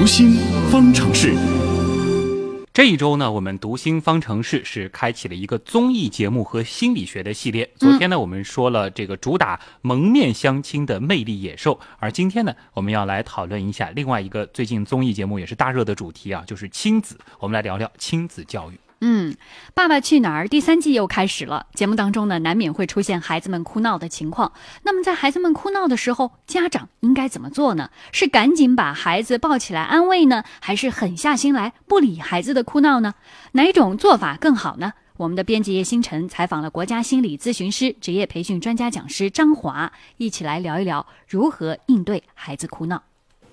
读心方程式。这一周呢，我们读心方程式是开启了一个综艺节目和心理学的系列。昨天呢，我们说了这个主打蒙面相亲的魅力野兽，而今天呢，我们要来讨论一下另外一个最近综艺节目也是大热的主题啊，就是亲子。我们来聊聊亲子教育。嗯，《爸爸去哪儿》第三季又开始了。节目当中呢，难免会出现孩子们哭闹的情况。那么，在孩子们哭闹的时候，家长应该怎么做呢？是赶紧把孩子抱起来安慰呢，还是狠下心来不理孩子的哭闹呢？哪种做法更好呢？我们的编辑叶星辰采访了国家心理咨询师、职业培训专家讲师张华，一起来聊一聊如何应对孩子哭闹。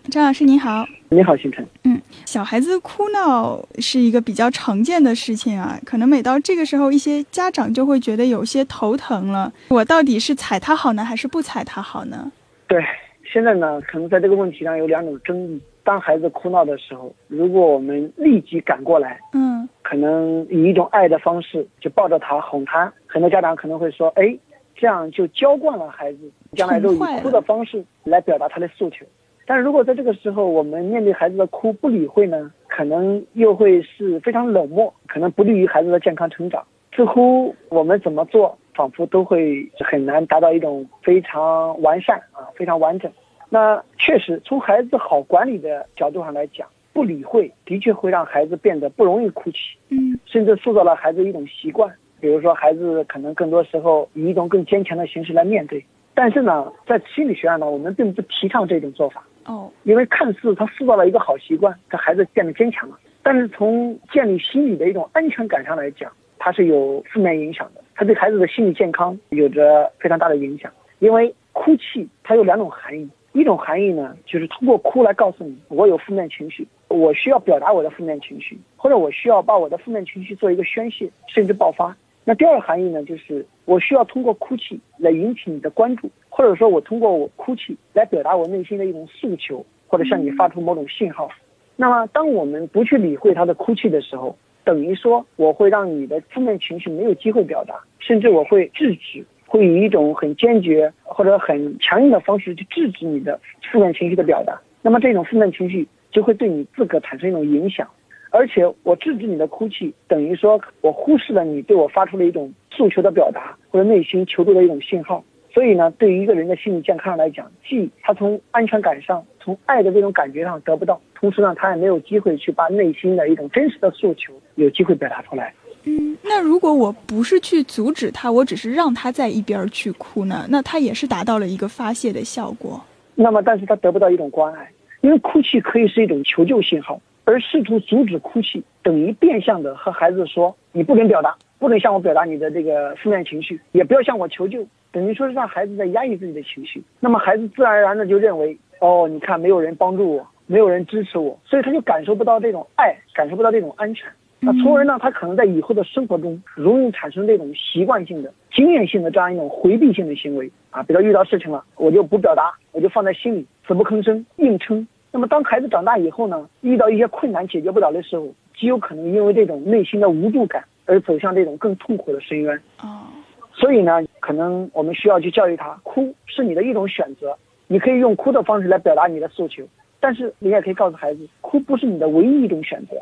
张老师您好，你好，星辰。嗯，小孩子哭闹是一个比较常见的事情啊，可能每到这个时候，一些家长就会觉得有些头疼了。我到底是踩他好呢，还是不踩他好呢？对，现在呢，可能在这个问题上有两种争议。当孩子哭闹的时候，如果我们立即赶过来，嗯，可能以一种爱的方式就抱着他哄他，很多家长可能会说，哎，这样就娇惯了孩子，将来都以哭的方式来表达他的诉求。但是如果在这个时候，我们面对孩子的哭不理会呢，可能又会是非常冷漠，可能不利于孩子的健康成长。似乎我们怎么做，仿佛都会很难达到一种非常完善啊，非常完整。那确实，从孩子好管理的角度上来讲，不理会的确会让孩子变得不容易哭泣，嗯，甚至塑造了孩子一种习惯。比如说，孩子可能更多时候以一种更坚强的形式来面对。但是呢，在心理学上呢，我们并不提倡这种做法。哦，因为看似他塑造了一个好习惯，这孩子变得坚强了，但是从建立心理的一种安全感上来讲，它是有负面影响的，它对孩子的心理健康有着非常大的影响。因为哭泣它有两种含义，一种含义呢，就是通过哭来告诉你我有负面情绪，我需要表达我的负面情绪，或者我需要把我的负面情绪做一个宣泄，甚至爆发。那第二个含义呢，就是我需要通过哭泣来引起你的关注。或者说我通过我哭泣来表达我内心的一种诉求，或者向你发出某种信号。那么，当我们不去理会他的哭泣的时候，等于说我会让你的负面情绪没有机会表达，甚至我会制止，会以一种很坚决或者很强硬的方式去制止你的负面情绪的表达。那么，这种负面情绪就会对你自个产生一种影响，而且我制止你的哭泣，等于说我忽视了你对我发出了一种诉求的表达或者内心求助的一种信号。所以呢，对于一个人的心理健康来讲，既他从安全感上、从爱的这种感觉上得不到，同时呢，他也没有机会去把内心的一种真实的诉求有机会表达出来。嗯，那如果我不是去阻止他，我只是让他在一边去哭呢，那他也是达到了一个发泄的效果。那么，但是他得不到一种关爱，因为哭泣可以是一种求救信号，而试图阻止哭泣，等于变相的和孩子说：“你不能表达，不能向我表达你的这个负面情绪，也不要向我求救。”等于说是让孩子在压抑自己的情绪，那么孩子自然而然的就认为，哦，你看没有人帮助我，没有人支持我，所以他就感受不到这种爱，感受不到这种安全。那从而呢，他可能在以后的生活中容易产生这种习惯性的、经验性的这样一种回避性的行为啊。比如遇到事情了，我就不表达，我就放在心里，死不吭声，硬撑。那么当孩子长大以后呢，遇到一些困难解决不了的时候，极有可能因为这种内心的无助感而走向这种更痛苦的深渊。哦。所以呢，可能我们需要去教育他，哭是你的一种选择，你可以用哭的方式来表达你的诉求，但是你也可以告诉孩子，哭不是你的唯一一种选择，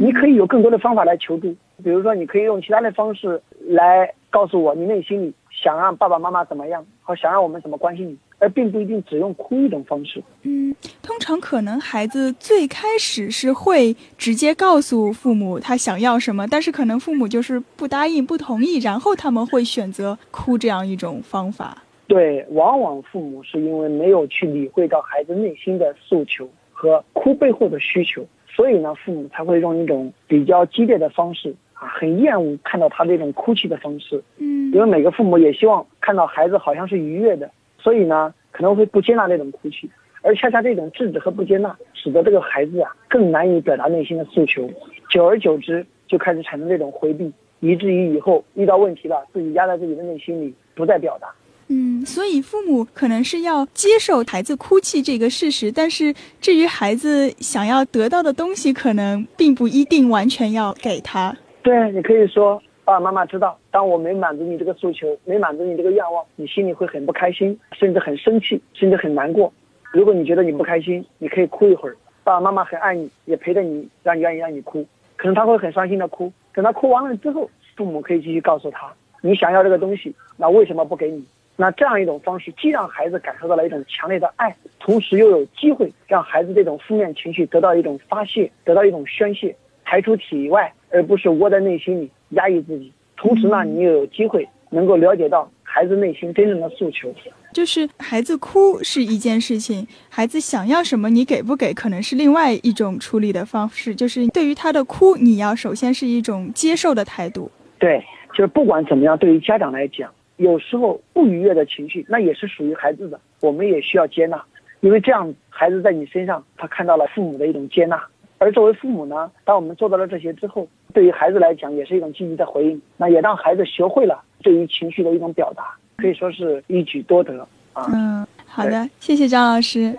你可以有更多的方法来求助，比如说你可以用其他的方式来告诉我你内心里想让爸爸妈妈怎么样，和想让我们怎么关心你。而并不一定只用哭一种方式。嗯，通常可能孩子最开始是会直接告诉父母他想要什么，但是可能父母就是不答应、不同意，然后他们会选择哭这样一种方法。对，往往父母是因为没有去理会到孩子内心的诉求和哭背后的需求，所以呢，父母才会用一种比较激烈的方式啊，很厌恶看到他这种哭泣的方式。嗯，因为每个父母也希望看到孩子好像是愉悦的。所以呢，可能会不接纳那种哭泣，而恰恰这种制止和不接纳，使得这个孩子啊更难以表达内心的诉求，久而久之就开始产生这种回避，以至于以后遇到问题了，自己压在自己的内心里不再表达。嗯，所以父母可能是要接受孩子哭泣这个事实，但是至于孩子想要得到的东西，可能并不一定完全要给他。对，你可以说。爸爸妈妈知道，当我没满足你这个诉求，没满足你这个愿望，你心里会很不开心，甚至很生气，甚至很难过。如果你觉得你不开心，你可以哭一会儿，爸爸妈妈很爱你，也陪着你，让你愿意让你哭。可能他会很伤心的哭，等他哭完了之后，父母可以继续告诉他，你想要这个东西，那为什么不给你？那这样一种方式，既让孩子感受到了一种强烈的爱，同时又有机会让孩子这种负面情绪得到一种发泄，得到一种宣泄，排出体外，而不是窝在内心里压抑自己。同时呢，你又有机会能够了解到孩子内心真正的诉求。就是孩子哭是一件事情，孩子想要什么，你给不给，可能是另外一种处理的方式。就是对于他的哭，你要首先是一种接受的态度。对，就是不管怎么样，对于家长来讲。有时候不愉悦的情绪，那也是属于孩子的，我们也需要接纳，因为这样孩子在你身上，他看到了父母的一种接纳。而作为父母呢，当我们做到了这些之后，对于孩子来讲，也是一种积极的回应，那也让孩子学会了对于情绪的一种表达，可以说是一举多得啊。嗯，好的，谢谢张老师。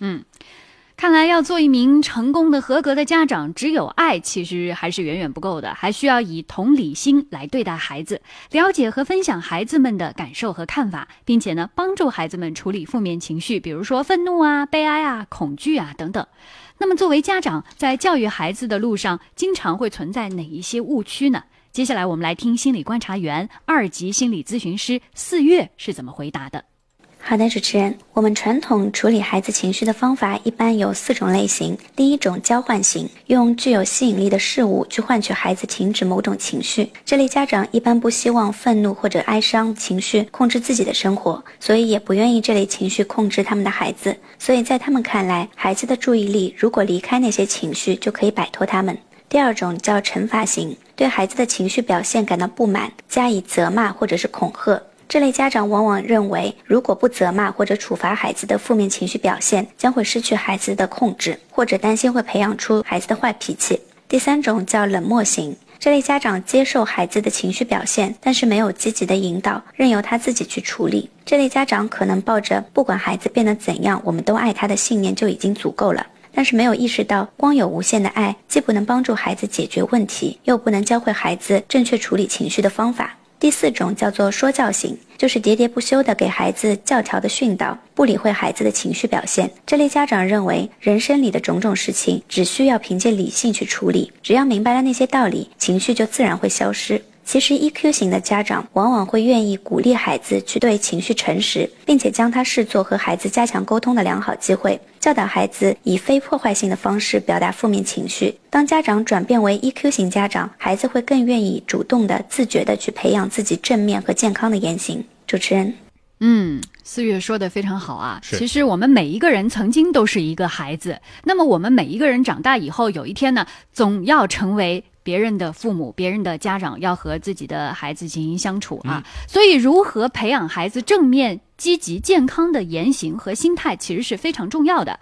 嗯。看来要做一名成功的、合格的家长，只有爱其实还是远远不够的，还需要以同理心来对待孩子，了解和分享孩子们的感受和看法，并且呢，帮助孩子们处理负面情绪，比如说愤怒啊、悲哀啊、恐惧啊等等。那么，作为家长，在教育孩子的路上，经常会存在哪一些误区呢？接下来，我们来听心理观察员、二级心理咨询师四月是怎么回答的。好的，主持人，我们传统处理孩子情绪的方法一般有四种类型。第一种交换型，用具有吸引力的事物去换取孩子停止某种情绪。这类家长一般不希望愤怒或者哀伤情绪控制自己的生活，所以也不愿意这类情绪控制他们的孩子。所以在他们看来，孩子的注意力如果离开那些情绪，就可以摆脱他们。第二种叫惩罚型，对孩子的情绪表现感到不满，加以责骂或者是恐吓。这类家长往往认为，如果不责骂或者处罚孩子的负面情绪表现，将会失去孩子的控制，或者担心会培养出孩子的坏脾气。第三种叫冷漠型，这类家长接受孩子的情绪表现，但是没有积极的引导，任由他自己去处理。这类家长可能抱着不管孩子变得怎样，我们都爱他的信念就已经足够了，但是没有意识到，光有无限的爱，既不能帮助孩子解决问题，又不能教会孩子正确处理情绪的方法。第四种叫做说教型，就是喋喋不休的给孩子教条的训导，不理会孩子的情绪表现。这类家长认为，人生里的种种事情只需要凭借理性去处理，只要明白了那些道理，情绪就自然会消失。其实，EQ 型的家长往往会愿意鼓励孩子去对情绪诚实，并且将它视作和孩子加强沟通的良好机会，教导孩子以非破坏性的方式表达负面情绪。当家长转变为 EQ 型家长，孩子会更愿意主动的、自觉的去培养自己正面和健康的言行。主持人，嗯，四月说的非常好啊。是其实我们每一个人曾经都是一个孩子，那么我们每一个人长大以后，有一天呢，总要成为。别人的父母、别人的家长要和自己的孩子进行相处啊，所以如何培养孩子正面、积极、健康的言行和心态，其实是非常重要的。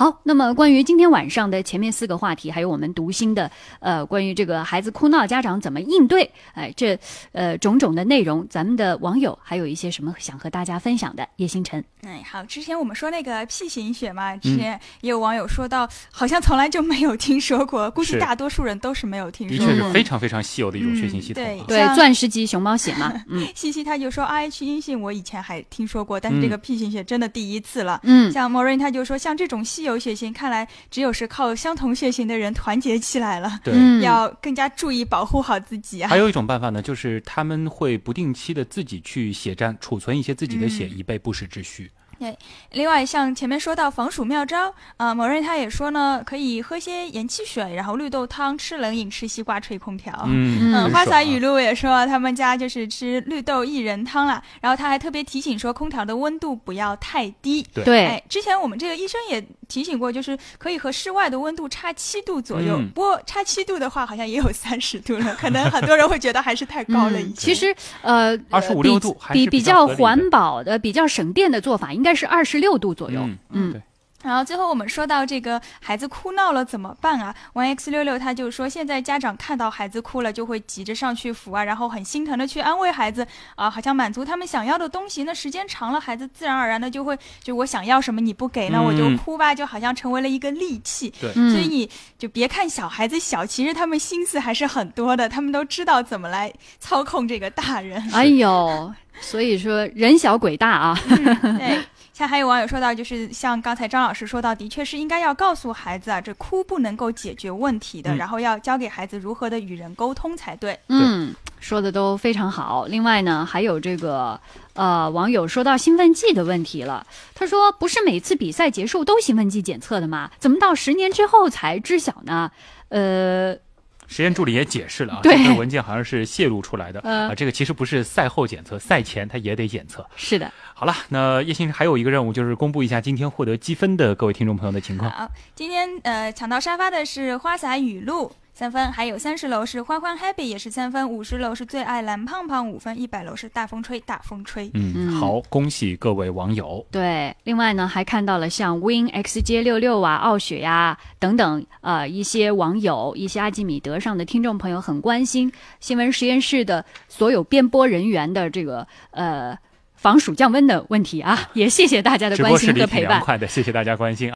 好，那么关于今天晚上的前面四个话题，还有我们读心的呃，关于这个孩子哭闹，家长怎么应对？哎，这呃种种的内容，咱们的网友还有一些什么想和大家分享的？叶星辰，哎，好，之前我们说那个 P 型血嘛，之前也有网友说到，好像从来就没有听说过，估计大多数人都是没有听说过，的确是非常非常稀有的一种血型系统。对对，钻石级熊猫血嘛，嗯，西西他就说 RH 阴性，我以前还听说过，但是这个 P 型血真的第一次了。嗯，像 Morin 他就说，像这种稀有血型，看来。只有是靠相同血型的人团结起来了，对，要更加注意保护好自己啊。还有一种办法呢，就是他们会不定期的自己去血站储存一些自己的血，以备不时之需。对，另外像前面说到防暑妙招啊，某人他也说呢，可以喝些盐汽水，然后绿豆汤，吃冷饮，吃西瓜，吹空调。嗯嗯。花洒雨露也说他们家就是吃绿豆薏仁汤了，然后他还特别提醒说，空调的温度不要太低。对。哎，之前我们这个医生也提醒过，就是可以和室外的温度差七度左右。不过差七度的话，好像也有三十度了，可能很多人会觉得还是太高了。一些其实呃，二十五六度比比较环保的、比较省电的做法，应该。是二十六度左右，嗯。对然后最后我们说到这个孩子哭闹了怎么办啊？Y X 六六他就说，现在家长看到孩子哭了，就会急着上去扶啊，然后很心疼的去安慰孩子啊，好像满足他们想要的东西。那时间长了，孩子自然而然的就会，就我想要什么你不给，那我就哭吧，就好像成为了一个利器。对，所以你就别看小孩子小，其实他们心思还是很多的，他们都知道怎么来操控这个大人。哎呦，所以说人小鬼大啊。对。像还有网友说到，就是像刚才张老师说到，的确是应该要告诉孩子啊，这哭不能够解决问题的，嗯然后要教给孩子如何的与人沟通才对。嗯，说的都非常好。另外呢，还有这个呃，网友说到兴奋剂的问题了。他说，不是每次比赛结束都兴奋剂检测的吗？怎么到十年之后才知晓呢？呃，实验助理也解释了啊，这份文件好像是泄露出来的、嗯啊，这个其实不是赛后检测，赛前他也得检测。是的，好了，那叶先生还有一个任务，就是公布一下今天获得积分的各位听众朋友的情况。好，今天呃抢到沙发的是花洒雨露三分，还有三十楼是欢欢 happy 也是三分，五十楼是最爱蓝胖胖五分，一百楼是大风吹大风吹。嗯，嗯好，恭喜各位网友。对，另外呢，还看到了像 Win XJ 六六啊、傲雪呀、等等，呃，一些网友、一些阿基米德上的听众朋友很关心新闻实验室的所有编播人员的这个呃防暑降温的问题啊，也谢谢大家的关心和陪伴。挺凉快的，谢谢大家关心。